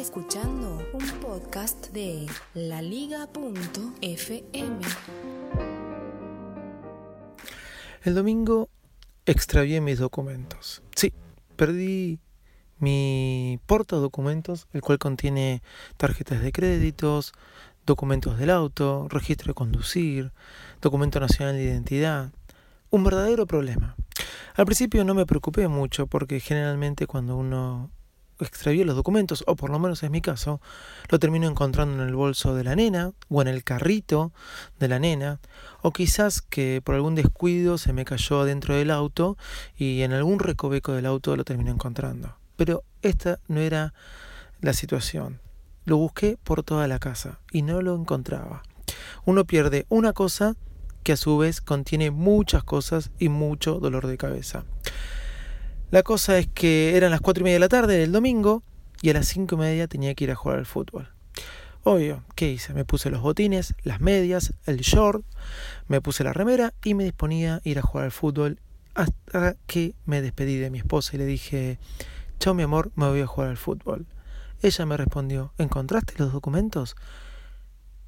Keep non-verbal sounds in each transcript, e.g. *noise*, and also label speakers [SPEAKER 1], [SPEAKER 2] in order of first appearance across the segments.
[SPEAKER 1] Escuchando un podcast de laliga.fm.
[SPEAKER 2] El domingo extravié mis documentos. Sí, perdí mi portadocumentos, el cual contiene tarjetas de créditos, documentos del auto, registro de conducir, documento nacional de identidad. Un verdadero problema. Al principio no me preocupé mucho porque generalmente cuando uno extravío los documentos, o por lo menos es mi caso, lo termino encontrando en el bolso de la nena o en el carrito de la nena, o quizás que por algún descuido se me cayó dentro del auto y en algún recoveco del auto lo termino encontrando. Pero esta no era la situación. Lo busqué por toda la casa y no lo encontraba. Uno pierde una cosa que a su vez contiene muchas cosas y mucho dolor de cabeza. La cosa es que eran las cuatro y media de la tarde del domingo y a las cinco y media tenía que ir a jugar al fútbol. Obvio, ¿qué hice? Me puse los botines, las medias, el short, me puse la remera y me disponía a ir a jugar al fútbol hasta que me despedí de mi esposa y le dije, chao mi amor, me voy a jugar al fútbol. Ella me respondió, ¿encontraste los documentos?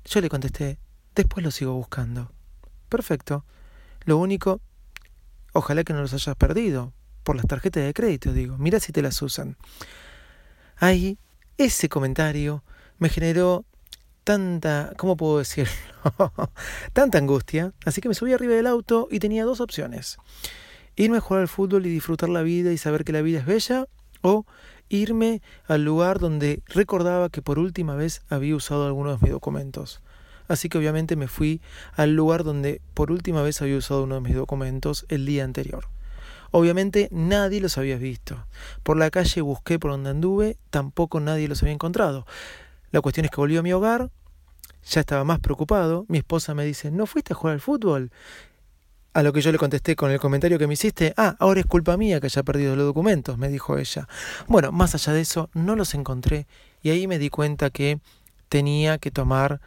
[SPEAKER 2] Yo le contesté, después los sigo buscando. Perfecto. Lo único, ojalá que no los hayas perdido, por las tarjetas de crédito, digo, mira si te las usan. Ahí, ese comentario me generó tanta, ¿cómo puedo decirlo? *laughs* tanta angustia, así que me subí arriba del auto y tenía dos opciones. Irme a jugar al fútbol y disfrutar la vida y saber que la vida es bella, o irme al lugar donde recordaba que por última vez había usado algunos de mis documentos. Así que obviamente me fui al lugar donde por última vez había usado uno de mis documentos el día anterior. Obviamente nadie los había visto. Por la calle busqué por donde anduve, tampoco nadie los había encontrado. La cuestión es que volví a mi hogar, ya estaba más preocupado. Mi esposa me dice, ¿no fuiste a jugar al fútbol? A lo que yo le contesté con el comentario que me hiciste, ah, ahora es culpa mía que haya perdido los documentos, me dijo ella. Bueno, más allá de eso, no los encontré y ahí me di cuenta que tenía que tomar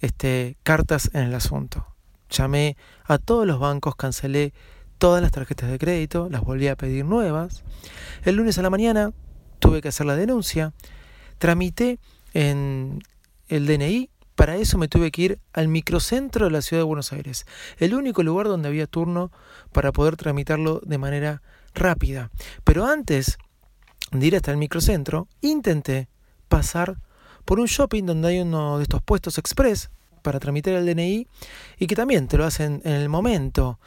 [SPEAKER 2] este, cartas en el asunto. Llamé a todos los bancos, cancelé todas las tarjetas de crédito, las volví a pedir nuevas. El lunes a la mañana tuve que hacer la denuncia, tramité en el DNI, para eso me tuve que ir al microcentro de la ciudad de Buenos Aires, el único lugar donde había turno para poder tramitarlo de manera rápida. Pero antes de ir hasta el microcentro, intenté pasar por un shopping donde hay uno de estos puestos express para tramitar el DNI y que también te lo hacen en el momento.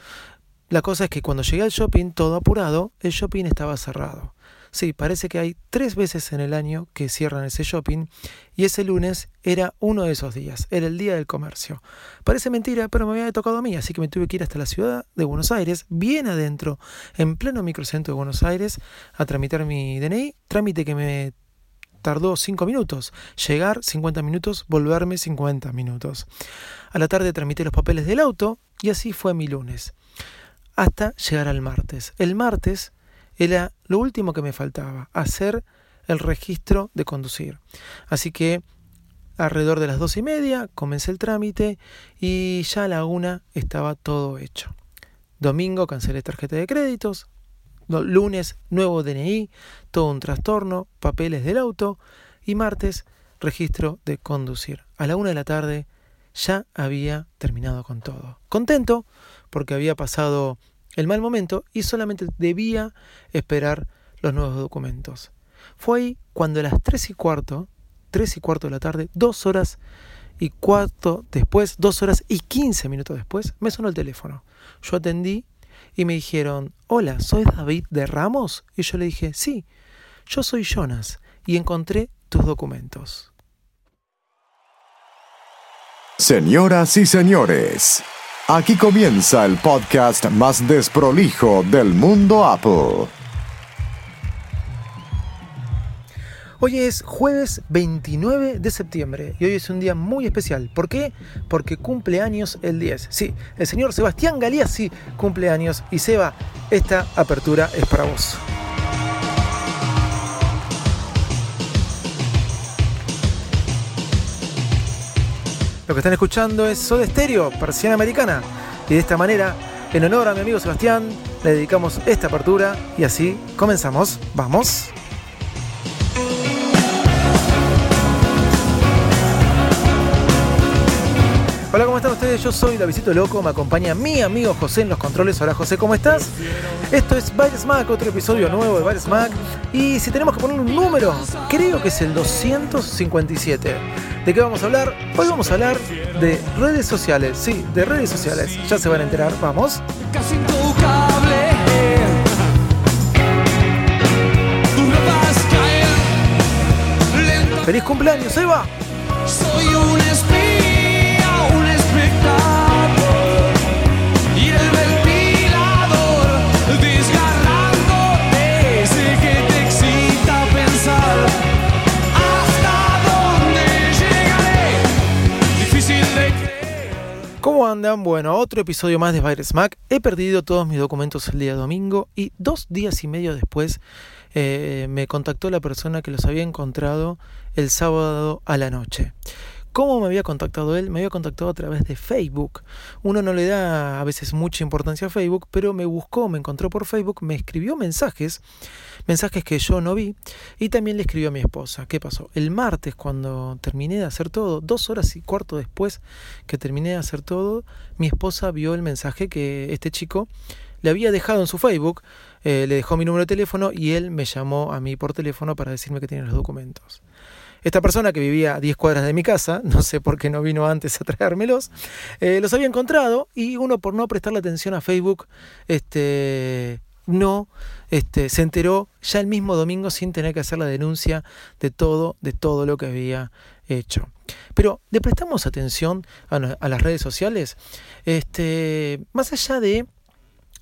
[SPEAKER 2] La cosa es que cuando llegué al shopping, todo apurado, el shopping estaba cerrado. Sí, parece que hay tres veces en el año que cierran ese shopping y ese lunes era uno de esos días, era el día del comercio. Parece mentira, pero me había tocado a mí, así que me tuve que ir hasta la ciudad de Buenos Aires, bien adentro, en pleno microcentro de Buenos Aires, a tramitar mi DNI, trámite que me tardó cinco minutos. Llegar 50 minutos, volverme 50 minutos. A la tarde tramité los papeles del auto y así fue mi lunes hasta llegar al martes. El martes era lo último que me faltaba, hacer el registro de conducir. Así que alrededor de las dos y media comencé el trámite y ya a la una estaba todo hecho. Domingo cancelé tarjeta de créditos, lunes nuevo DNI, todo un trastorno, papeles del auto y martes registro de conducir. A la una de la tarde ya había terminado con todo. Contento porque había pasado el mal momento y solamente debía esperar los nuevos documentos. Fue ahí cuando a las tres y cuarto, tres y cuarto de la tarde, dos horas y cuarto después, dos horas y quince minutos después, me sonó el teléfono. Yo atendí y me dijeron, hola, ¿soy David de Ramos? Y yo le dije, sí, yo soy Jonas y encontré tus documentos.
[SPEAKER 3] Señoras y señores, aquí comienza el podcast más desprolijo del mundo Apple.
[SPEAKER 2] Hoy es jueves 29 de septiembre y hoy es un día muy especial. ¿Por qué? Porque cumple años el 10. Sí, el señor Sebastián Galeazzi cumple años y Seba, esta apertura es para vos. Lo que están escuchando es Soda Stereo, Persiana Americana. Y de esta manera, en honor a mi amigo Sebastián, le dedicamos esta apertura y así comenzamos. ¡Vamos! Hola, ¿cómo están ustedes? Yo soy Davidito Loco, me acompaña mi amigo José en los controles. Hola José, ¿cómo estás? Esto es Baile Smack, otro episodio nuevo de Baile Smack. Y si tenemos que poner un número, creo que es el 257. ¿De qué vamos a hablar? Hoy vamos a hablar de redes sociales, sí, de redes sociales. Ya se van a enterar, vamos.
[SPEAKER 4] Casi intocable.
[SPEAKER 2] ¡Feliz cumpleaños, Eva!
[SPEAKER 4] Soy un espía,
[SPEAKER 2] Bueno, otro episodio más de Virus Smack. He perdido todos mis documentos el día domingo y dos días y medio después eh, me contactó la persona que los había encontrado el sábado a la noche. ¿Cómo me había contactado él? Me había contactado a través de Facebook. Uno no le da a veces mucha importancia a Facebook, pero me buscó, me encontró por Facebook, me escribió mensajes, mensajes que yo no vi, y también le escribió a mi esposa. ¿Qué pasó? El martes, cuando terminé de hacer todo, dos horas y cuarto después que terminé de hacer todo, mi esposa vio el mensaje que este chico le había dejado en su Facebook, eh, le dejó mi número de teléfono y él me llamó a mí por teléfono para decirme que tenía los documentos. Esta persona que vivía a 10 cuadras de mi casa, no sé por qué no vino antes a traérmelos, eh, los había encontrado y uno por no prestarle atención a Facebook, este, no, este, se enteró ya el mismo domingo sin tener que hacer la denuncia de todo, de todo lo que había hecho. Pero le prestamos atención a, a las redes sociales, este, más allá de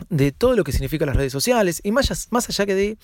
[SPEAKER 2] de todo lo que significan las redes sociales y más, más allá que de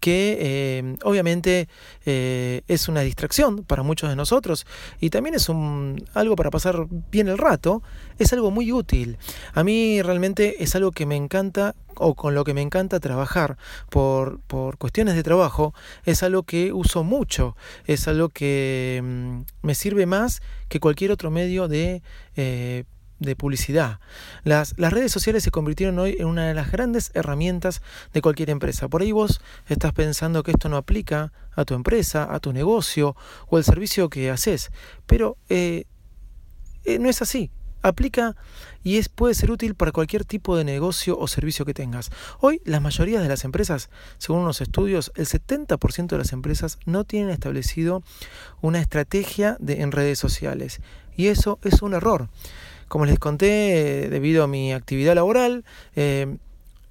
[SPEAKER 2] que eh, obviamente eh, es una distracción para muchos de nosotros y también es un, algo para pasar bien el rato, es algo muy útil. A mí realmente es algo que me encanta o con lo que me encanta trabajar por, por cuestiones de trabajo, es algo que uso mucho, es algo que mm, me sirve más que cualquier otro medio de... eh, de publicidad. Las, las redes sociales se convirtieron hoy en una de las grandes herramientas de cualquier empresa. Por ahí vos estás pensando que esto no aplica a tu empresa, a tu negocio o al servicio que haces, pero eh, eh, no es así. Aplica y es, puede ser útil para cualquier tipo de negocio o servicio que tengas. Hoy, la mayoría de las empresas, según unos estudios, el 70% de las empresas no tienen establecido una estrategia de, en redes sociales. Y eso es un error. Como les conté, eh, debido a mi actividad laboral, eh,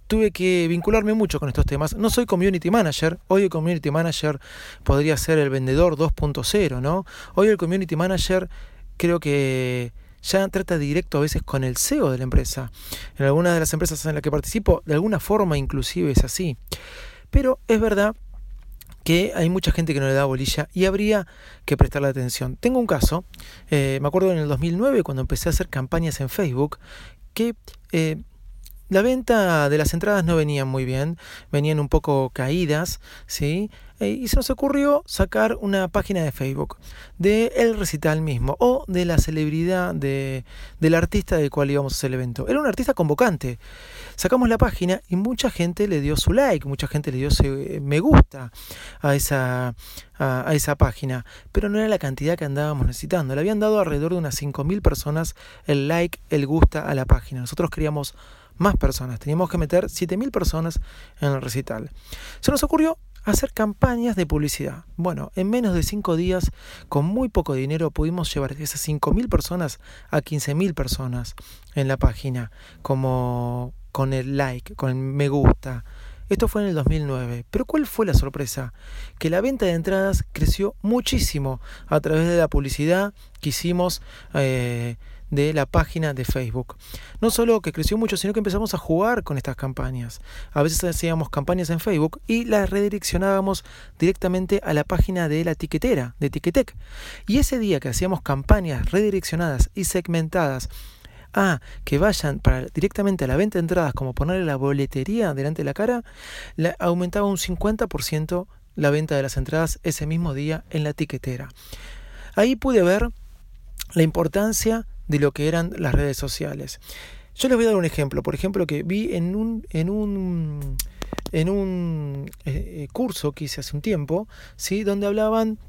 [SPEAKER 2] tuve que vincularme mucho con estos temas. No soy community manager, hoy el community manager podría ser el vendedor 2.0, ¿no? Hoy el community manager creo que ya trata directo a veces con el CEO de la empresa. En algunas de las empresas en las que participo, de alguna forma inclusive es así. Pero es verdad que hay mucha gente que no le da bolilla y habría que prestarle atención. Tengo un caso, eh, me acuerdo en el 2009 cuando empecé a hacer campañas en Facebook, que eh, la venta de las entradas no venían muy bien, venían un poco caídas, ¿sí? Eh, y se nos ocurrió sacar una página de Facebook de el recital mismo o de la celebridad de, del artista del cual íbamos a hacer el evento. Era un artista convocante. Sacamos la página y mucha gente le dio su like, mucha gente le dio su eh, me gusta a esa, a esa página, pero no era la cantidad que andábamos necesitando. Le habían dado alrededor de unas 5.000 personas el like, el gusta a la página. Nosotros queríamos más personas, teníamos que meter 7.000 personas en el recital. Se nos ocurrió hacer campañas de publicidad. Bueno, en menos de 5 días, con muy poco dinero, pudimos llevar esas 5.000 personas a 15.000 personas en la página, como con el like, con el me gusta. Esto fue en el 2009. Pero ¿cuál fue la sorpresa? Que la venta de entradas creció muchísimo a través de la publicidad que hicimos eh, de la página de Facebook. No solo que creció mucho, sino que empezamos a jugar con estas campañas. A veces hacíamos campañas en Facebook y las redireccionábamos directamente a la página de la etiquetera, de Ticketek. Y ese día que hacíamos campañas redireccionadas y segmentadas a que vayan para, directamente a la venta de entradas, como ponerle la boletería delante de la cara, aumentaba un 50% la venta de las entradas ese mismo día en la tiquetera. Ahí pude ver la importancia de lo que eran las redes sociales. Yo les voy a dar un ejemplo, por ejemplo, que vi en un, en un, en un eh, curso que hice hace un tiempo, ¿sí? donde hablaban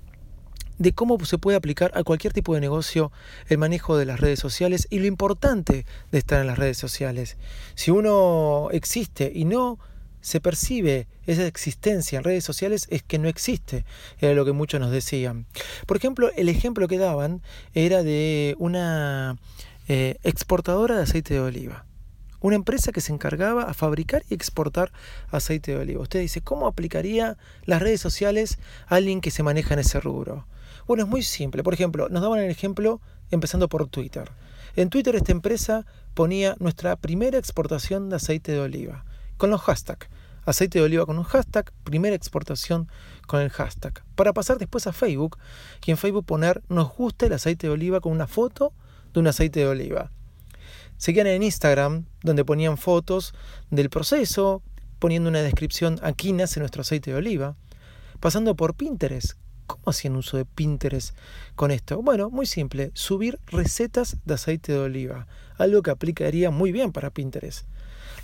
[SPEAKER 2] de cómo se puede aplicar a cualquier tipo de negocio el manejo de las redes sociales y lo importante de estar en las redes sociales. Si uno existe y no se percibe esa existencia en redes sociales es que no existe, era lo que muchos nos decían. Por ejemplo, el ejemplo que daban era de una eh, exportadora de aceite de oliva. Una empresa que se encargaba a fabricar y exportar aceite de oliva. Usted dice, ¿cómo aplicaría las redes sociales a alguien que se maneja en ese rubro? Bueno, es muy simple. Por ejemplo, nos daban el ejemplo empezando por Twitter. En Twitter esta empresa ponía nuestra primera exportación de aceite de oliva, con los hashtags. Aceite de oliva con un hashtag, primera exportación con el hashtag. Para pasar después a Facebook y en Facebook poner nos gusta el aceite de oliva con una foto de un aceite de oliva. Seguían en Instagram, donde ponían fotos del proceso, poniendo una descripción, aquí nace nuestro aceite de oliva. Pasando por Pinterest, ¿Cómo hacían uso de Pinterest con esto? Bueno, muy simple, subir recetas de aceite de oliva, algo que aplicaría muy bien para Pinterest.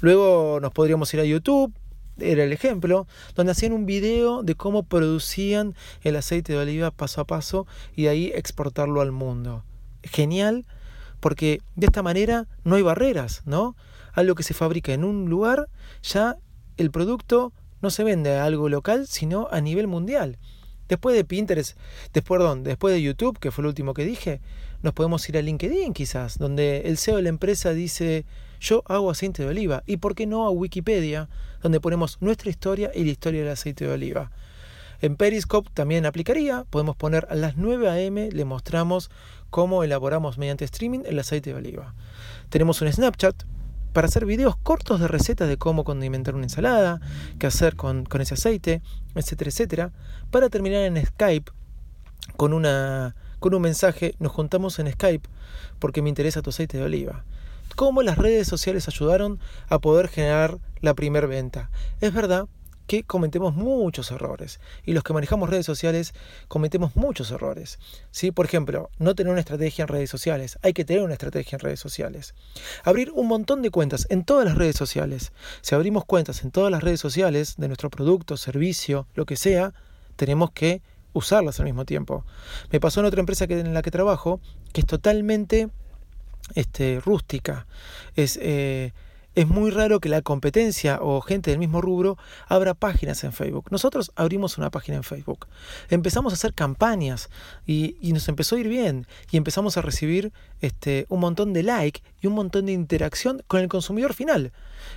[SPEAKER 2] Luego nos podríamos ir a YouTube, era el ejemplo, donde hacían un video de cómo producían el aceite de oliva paso a paso y de ahí exportarlo al mundo. Genial, porque de esta manera no hay barreras, ¿no? Algo que se fabrica en un lugar, ya el producto no se vende a algo local, sino a nivel mundial. Después de Pinterest, después, perdón, después de YouTube, que fue lo último que dije, nos podemos ir a LinkedIn quizás, donde el CEO de la empresa dice, yo hago aceite de oliva. ¿Y por qué no a Wikipedia, donde ponemos nuestra historia y la historia del aceite de oliva? En Periscope también aplicaría, podemos poner a las 9 a.m., le mostramos cómo elaboramos mediante streaming el aceite de oliva. Tenemos un Snapchat, para hacer videos cortos de recetas de cómo condimentar una ensalada, qué hacer con, ese aceite, etcétera, etcétera. Para terminar en Skype con, una, con un mensaje, nos juntamos en Skype porque me interesa tu aceite de oliva. Cómo las redes sociales ayudaron a poder generar la primera venta. Es verdad que cometemos muchos errores. Y los que manejamos redes sociales cometemos muchos errores. ¿sí? Por ejemplo, no tener una estrategia en redes sociales. Hay que tener una estrategia en redes sociales. Abrir un montón de cuentas en todas las redes sociales. Si abrimos cuentas en todas las redes sociales de nuestro producto, servicio, lo que sea, tenemos que usarlas al mismo tiempo. Me pasó en otra empresa que, en la que trabajo que es totalmente este, rústica. Es... Eh, es muy raro que la competencia o gente del mismo rubro abra páginas en Facebook. Nosotros abrimos una página en Facebook. Empezamos a hacer campañas y, nos empezó a ir bien y empezamos a recibir este, un montón de like y un montón de interacción con el consumidor final.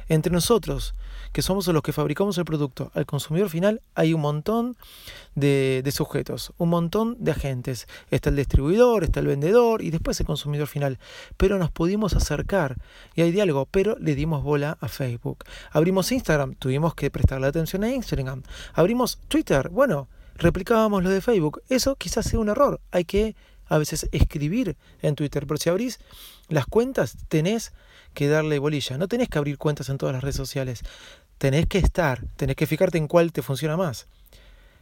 [SPEAKER 2] Entre nosotros, que somos los que fabricamos el producto, al consumidor final hay un montón de, de sujetos, un montón de agentes. Está el distribuidor, está el vendedor y después el consumidor final. Pero nos pudimos acercar y hay diálogo, pero le dimos bola a Facebook. Abrimos Instagram, tuvimos que prestarle atención a Instagram. Abrimos Twitter, bueno, replicábamos lo de Facebook. Eso quizás sea un error. Hay que a veces escribir en Twitter, pero si abrís las cuentas, tenés que darle bolilla. No tenés que abrir cuentas en todas las redes sociales. Tenés que estar, tenés que fijarte en cuál te funciona más.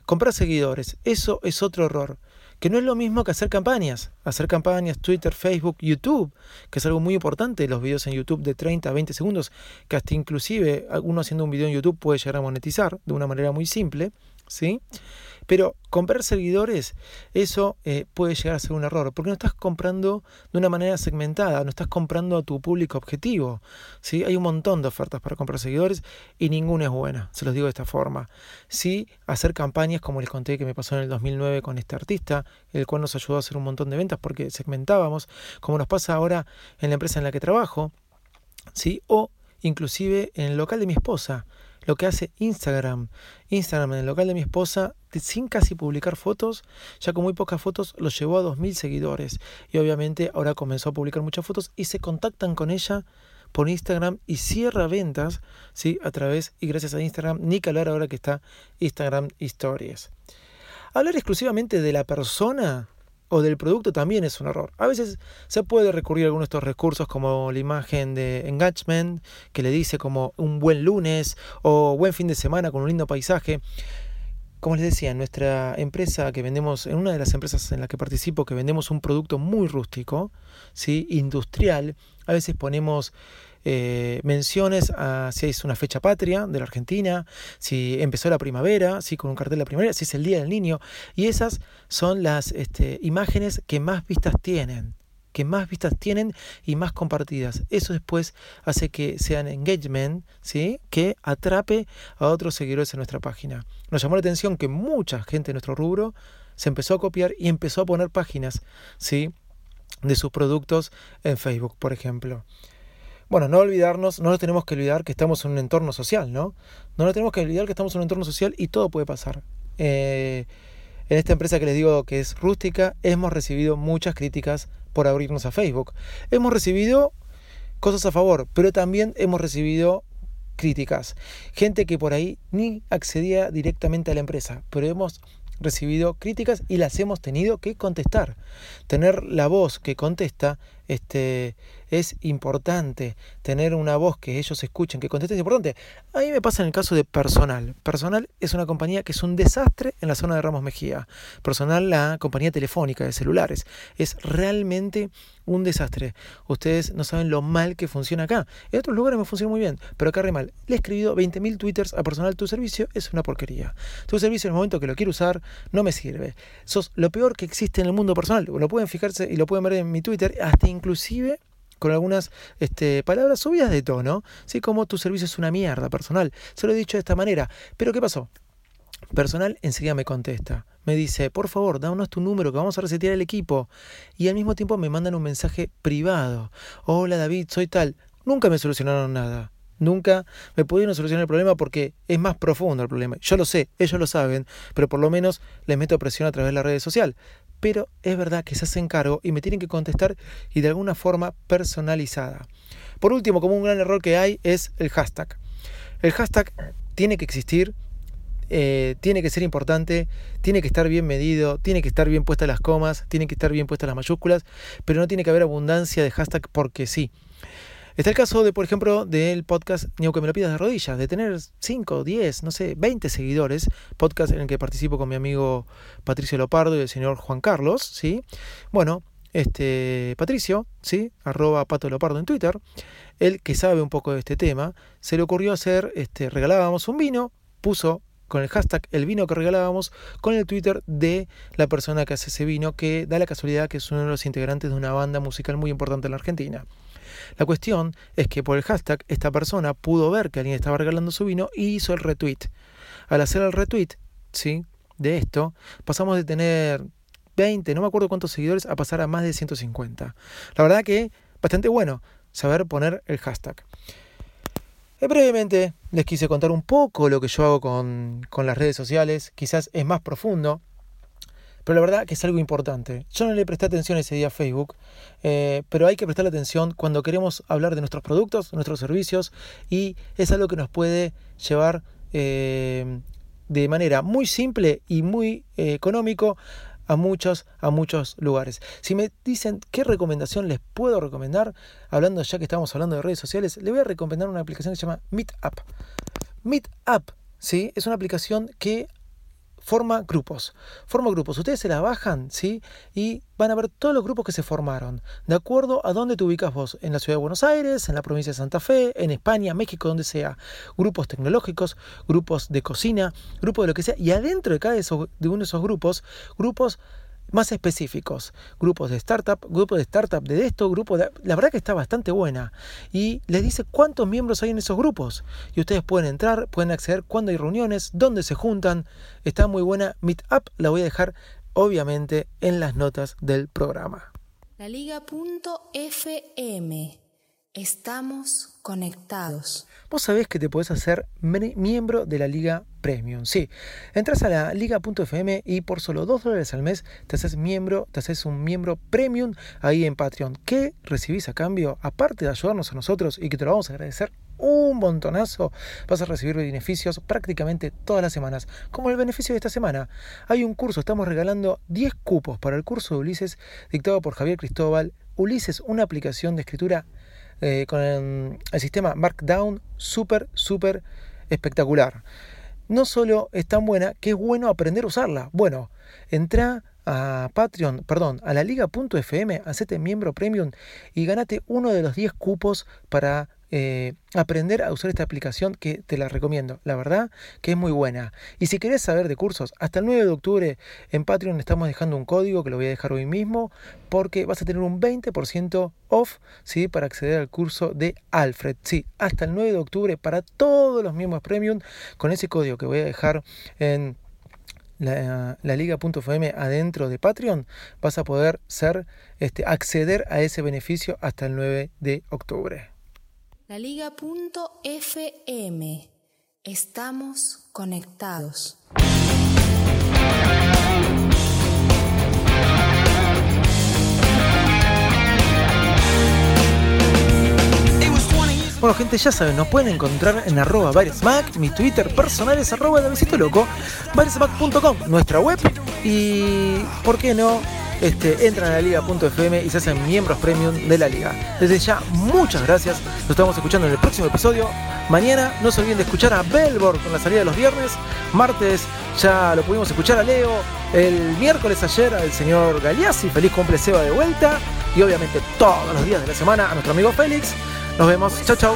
[SPEAKER 2] Comprar seguidores, eso es otro error, que no es lo mismo que hacer campañas. Hacer campañas, Twitter, Facebook, YouTube, que es algo muy importante, los videos en YouTube de 30 a 20 segundos, que hasta inclusive uno haciendo un video en YouTube puede llegar a monetizar de una manera muy simple, ¿sí? Pero comprar seguidores, eso eh, puede llegar a ser un error, porque no estás comprando de una manera segmentada, no estás comprando a tu público objetivo. ¿sí? Hay un montón de ofertas para comprar seguidores y ninguna es buena, se los digo de esta forma. Sí, hacer campañas como les conté que me pasó en el 2009 con este artista, el cual nos ayudó a hacer un montón de ventas porque segmentábamos, como nos pasa ahora en la empresa en la que trabajo, ¿sí? o inclusive en el local de mi esposa lo que hace Instagram. Instagram en el local de mi esposa, sin casi publicar fotos, ya con muy pocas fotos, lo llevó a 2.000 seguidores. Y obviamente ahora comenzó a publicar muchas fotos y se contactan con ella por Instagram y cierra ventas ¿sí? a través y gracias a Instagram. Ni que hablar ahora que está Instagram Stories. Hablar exclusivamente de la persona o del producto también es un error. A veces se puede recurrir a algunos de estos recursos como la imagen de engagement que le dice como un buen lunes o buen fin de semana con un lindo paisaje. Como les decía, en nuestra empresa que vendemos, en una de las empresas en la que participo, que vendemos un producto muy rústico, ¿sí? industrial, a veces ponemos eh, menciones a si es una fecha patria de la Argentina, si empezó la primavera, si con un cartel de la primavera, si es el Día del Niño, y esas son las este, imágenes que más vistas tienen que más vistas tienen y más compartidas. Eso después hace que sean engagement, ¿sí? que atrape a otros seguidores en nuestra página. Nos llamó la atención que mucha gente de nuestro rubro se empezó a copiar y empezó a poner páginas ¿sí? de sus productos en Facebook, por ejemplo. Bueno, no olvidarnos, no nos tenemos que olvidar que estamos en un entorno social, ¿no? No nos tenemos que olvidar que estamos en un entorno social y todo puede pasar. Eh, en esta empresa que les digo que es rústica, hemos recibido muchas críticas por abrirnos a Facebook. Hemos recibido cosas a favor, pero también hemos recibido críticas. Gente que por ahí ni accedía directamente a la empresa, pero hemos recibido críticas y las hemos tenido que contestar. Tener la voz que contesta este, es importante. Tener una voz que ellos escuchen, que contesten es importante. A mí me pasa en el caso de Personal. Personal es una compañía que es un desastre en la zona de Ramos Mejía. Personal, la compañía telefónica de celulares. Es realmente un desastre. Ustedes no saben lo mal que funciona acá. En otros lugares me funciona muy bien, pero acá re mal. Le he escribido 20.000 twitters a Personal. Tu servicio es una porquería. Tu servicio en el momento que lo quiero usar no me sirve. Sos lo peor que existe en el mundo personal. Lo pueden fijarse y lo pueden ver en mi Twitter, hasta inclusive con algunas este, palabras subidas de tono, ¿sí? como tu servicio es una mierda personal. Se lo he dicho de esta manera. Pero ¿qué pasó? Personal enseguida me contesta. Me dice, por favor, danos tu número que vamos a resetear el equipo. Y al mismo tiempo me mandan un mensaje privado. Hola David, soy tal. Nunca me solucionaron nada. Nunca me pudieron solucionar el problema porque es más profundo el problema. Yo lo sé, ellos lo saben, pero por lo menos les meto presión a través de la red social. Pero es verdad que se hacen cargo y me tienen que contestar y de alguna forma personalizada. Por último, como un gran error que hay es el hashtag. El hashtag tiene que existir, eh, tiene que ser importante, tiene que estar bien medido, tiene que estar bien puestas las comas, tiene que estar bien puestas las mayúsculas, pero no tiene que haber abundancia de hashtag porque sí. Está el caso de, por ejemplo, del podcast Ni aunque me lo pidas de rodillas, de tener 5, 10, no sé, 20 seguidores, podcast en el que participo con mi amigo Patricio Lopardo y el señor Juan Carlos, ¿sí? Bueno, este Patricio, ¿sí? Arroba Pato Lopardo en Twitter, él que sabe un poco de este tema, se le ocurrió hacer, este, regalábamos un vino, puso con el hashtag el vino que regalábamos con el Twitter de la persona que hace ese vino, que da la casualidad que es uno de los integrantes de una banda musical muy importante en la Argentina. La cuestión es que por el hashtag esta persona pudo ver que alguien estaba regalando su vino y hizo el retweet. Al hacer el retweet, ¿sí? De esto, pasamos de tener 20, no me acuerdo cuántos seguidores, a pasar a más de 150. La verdad que bastante bueno saber poner el hashtag. Eh, brevemente les quise contar un poco lo que yo hago con, con las redes sociales, quizás es más profundo, pero la verdad que es algo importante. Yo no le presté atención ese día a Facebook, eh, pero hay que prestarle atención cuando queremos hablar de nuestros productos, nuestros servicios, y es algo que nos puede llevar eh, de manera muy simple y muy eh, económico a muchos, a muchos lugares. Si me dicen qué recomendación les puedo recomendar, hablando ya que estamos hablando de redes sociales, le voy a recomendar una aplicación que se llama Meetup. Meetup, ¿sí? Es una aplicación que forma grupos. Forma grupos. Ustedes se la bajan, ¿sí? Y van a ver todos los grupos que se formaron. De acuerdo a dónde te ubicas vos. En la ciudad de Buenos Aires, en la provincia de Santa Fe, en España, México, donde sea. Grupos tecnológicos, grupos de cocina, grupos de lo que sea. Y adentro de cada esos, de uno de esos grupos, grupos más específicos, grupos de startup, grupos de startup de esto, grupos de... La verdad que está bastante buena. Y les dice cuántos miembros hay en esos grupos. Y ustedes pueden entrar, pueden acceder cuándo hay reuniones, dónde se juntan. Está muy buena. Meetup la voy a dejar obviamente en las notas del programa.
[SPEAKER 1] La. Estamos conectados.
[SPEAKER 2] Vos sabés que te podés hacer miembro de la Liga Premium. Sí, entras a la liga.fm y por solo 2 dólares al mes te haces miembro, te haces un miembro premium ahí en Patreon. ¿Qué recibís a cambio? Aparte de ayudarnos a nosotros y que te lo vamos a agradecer un montonazo, vas a recibir beneficios prácticamente todas las semanas. Como el beneficio de esta semana. Hay un curso, estamos regalando 10 cupos para el curso de Ulises dictado por Javier Cristóbal. Ulises, una aplicación de escritura eh, con el, sistema Markdown súper, súper espectacular. No solo es tan buena, que es bueno aprender a usarla. Bueno, entra a Patreon, perdón, a la liga.fm, hacete miembro premium y ganate uno de los 10 cupos para eh, aprender a usar esta aplicación que te la recomiendo. La verdad que es muy buena. Y si querés saber de cursos, hasta el 9 de octubre en Patreon estamos dejando un código que lo voy a dejar hoy mismo porque vas a tener un 20% off ¿sí? para acceder al curso de Alfred. Sí, hasta el 9 de octubre para todos los miembros premium con ese código que voy a dejar en la, la liga.fm adentro de Patreon, vas a poder ser, este, acceder a ese beneficio hasta el 9 de octubre.
[SPEAKER 1] La Liga.fm. Estamos conectados.
[SPEAKER 2] Bueno, gente, ya saben, nos pueden encontrar en arroba Mac, mi Twitter personal es arroba loco, nuestra web, y ¿por qué no? Este, entran a la liga.fm y se hacen miembros premium de la liga. Desde ya, muchas gracias. Nos estamos escuchando en el próximo episodio. Mañana no se olviden de escuchar a Belbor con la salida de los viernes. Martes ya lo pudimos escuchar a Leo. El miércoles ayer al señor Galeazzi. Feliz cumple Seba de vuelta. Y obviamente todos los días de la semana a nuestro amigo Félix. Nos vemos. Chau, chau.